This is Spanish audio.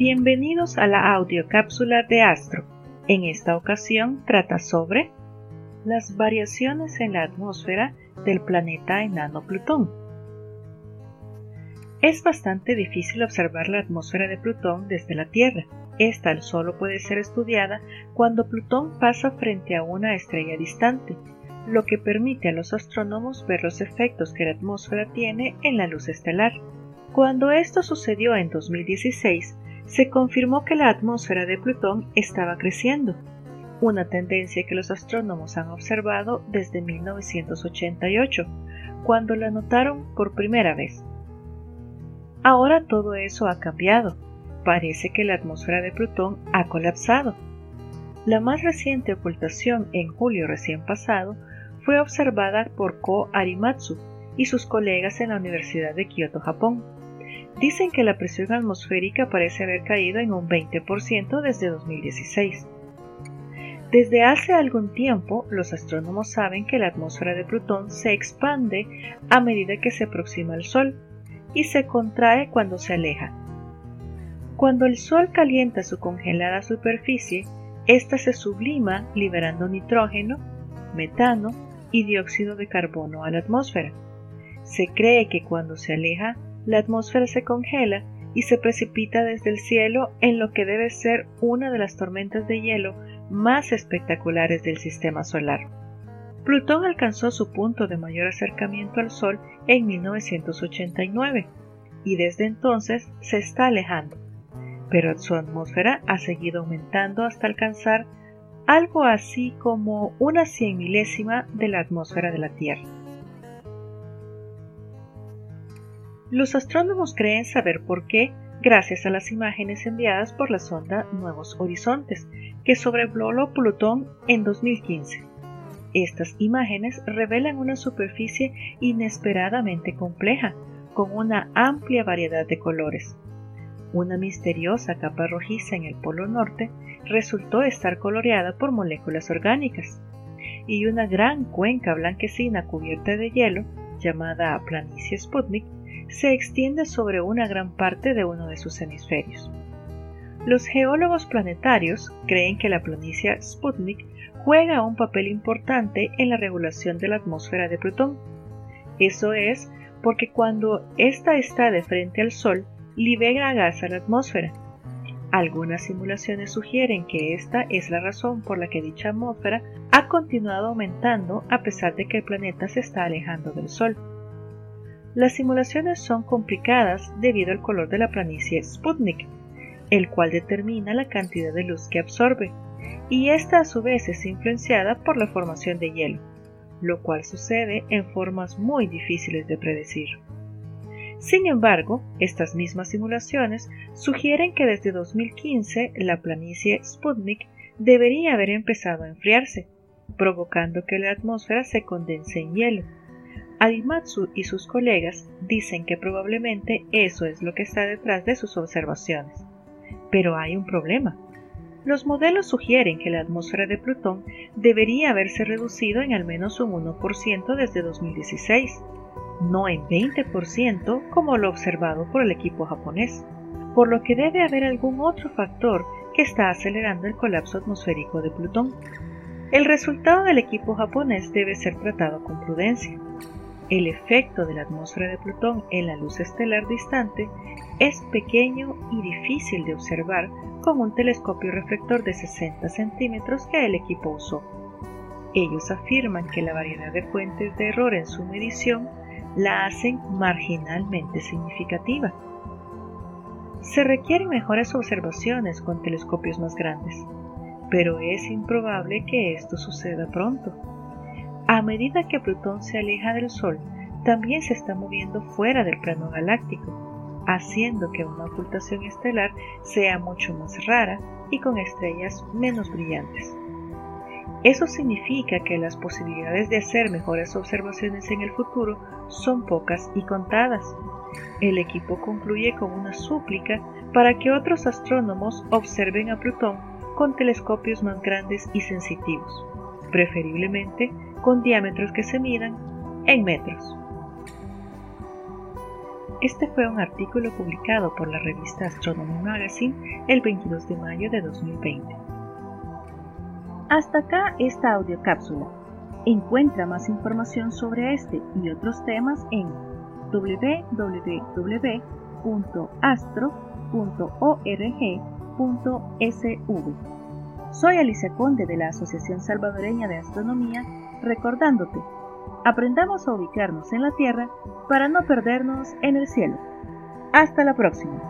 Bienvenidos a la audiocápsula de Astro. En esta ocasión trata sobre las variaciones en la atmósfera del planeta enano Plutón. Es bastante difícil observar la atmósfera de Plutón desde la Tierra. Esta solo puede ser estudiada cuando Plutón pasa frente a una estrella distante, lo que permite a los astrónomos ver los efectos que la atmósfera tiene en la luz estelar. Cuando esto sucedió en 2016, se confirmó que la atmósfera de Plutón estaba creciendo, una tendencia que los astrónomos han observado desde 1988, cuando la notaron por primera vez. Ahora todo eso ha cambiado. Parece que la atmósfera de Plutón ha colapsado. La más reciente ocultación en julio recién pasado fue observada por Ko Arimatsu y sus colegas en la Universidad de Kioto, Japón dicen que la presión atmosférica parece haber caído en un 20% desde 2016. Desde hace algún tiempo, los astrónomos saben que la atmósfera de Plutón se expande a medida que se aproxima al Sol y se contrae cuando se aleja. Cuando el Sol calienta su congelada superficie, ésta se sublima liberando nitrógeno, metano y dióxido de carbono a la atmósfera. Se cree que cuando se aleja, la atmósfera se congela y se precipita desde el cielo en lo que debe ser una de las tormentas de hielo más espectaculares del sistema solar. Plutón alcanzó su punto de mayor acercamiento al Sol en 1989 y desde entonces se está alejando, pero su atmósfera ha seguido aumentando hasta alcanzar algo así como una cien milésima de la atmósfera de la Tierra. Los astrónomos creen saber por qué gracias a las imágenes enviadas por la sonda Nuevos Horizontes, que sobrevoló Plutón en 2015. Estas imágenes revelan una superficie inesperadamente compleja, con una amplia variedad de colores. Una misteriosa capa rojiza en el polo norte resultó estar coloreada por moléculas orgánicas, y una gran cuenca blanquecina cubierta de hielo, llamada planicie Sputnik, se extiende sobre una gran parte de uno de sus hemisferios. Los geólogos planetarios creen que la planicie Sputnik juega un papel importante en la regulación de la atmósfera de Plutón. Eso es porque cuando ésta está de frente al Sol, libera gas a la atmósfera. Algunas simulaciones sugieren que esta es la razón por la que dicha atmósfera ha continuado aumentando a pesar de que el planeta se está alejando del Sol. Las simulaciones son complicadas debido al color de la planicie Sputnik, el cual determina la cantidad de luz que absorbe, y esta a su vez es influenciada por la formación de hielo, lo cual sucede en formas muy difíciles de predecir. Sin embargo, estas mismas simulaciones sugieren que desde 2015 la planicie Sputnik debería haber empezado a enfriarse, provocando que la atmósfera se condense en hielo Adimatsu y sus colegas dicen que probablemente eso es lo que está detrás de sus observaciones. Pero hay un problema. Los modelos sugieren que la atmósfera de Plutón debería haberse reducido en al menos un 1% desde 2016, no en 20% como lo observado por el equipo japonés, por lo que debe haber algún otro factor que está acelerando el colapso atmosférico de Plutón. El resultado del equipo japonés debe ser tratado con prudencia. El efecto de la atmósfera de Plutón en la luz estelar distante es pequeño y difícil de observar con un telescopio reflector de 60 centímetros que el equipo usó. Ellos afirman que la variedad de fuentes de error en su medición la hacen marginalmente significativa. Se requieren mejores observaciones con telescopios más grandes, pero es improbable que esto suceda pronto. A medida que Plutón se aleja del Sol, también se está moviendo fuera del plano galáctico, haciendo que una ocultación estelar sea mucho más rara y con estrellas menos brillantes. Eso significa que las posibilidades de hacer mejores observaciones en el futuro son pocas y contadas. El equipo concluye con una súplica para que otros astrónomos observen a Plutón con telescopios más grandes y sensitivos, preferiblemente con diámetros que se midan en metros. Este fue un artículo publicado por la revista Astronomy Magazine el 22 de mayo de 2020. Hasta acá esta audiocápsula. Encuentra más información sobre este y otros temas en www.astro.org.sv. Soy Alicia Conde de la Asociación Salvadoreña de Astronomía, recordándote, aprendamos a ubicarnos en la tierra para no perdernos en el cielo. Hasta la próxima.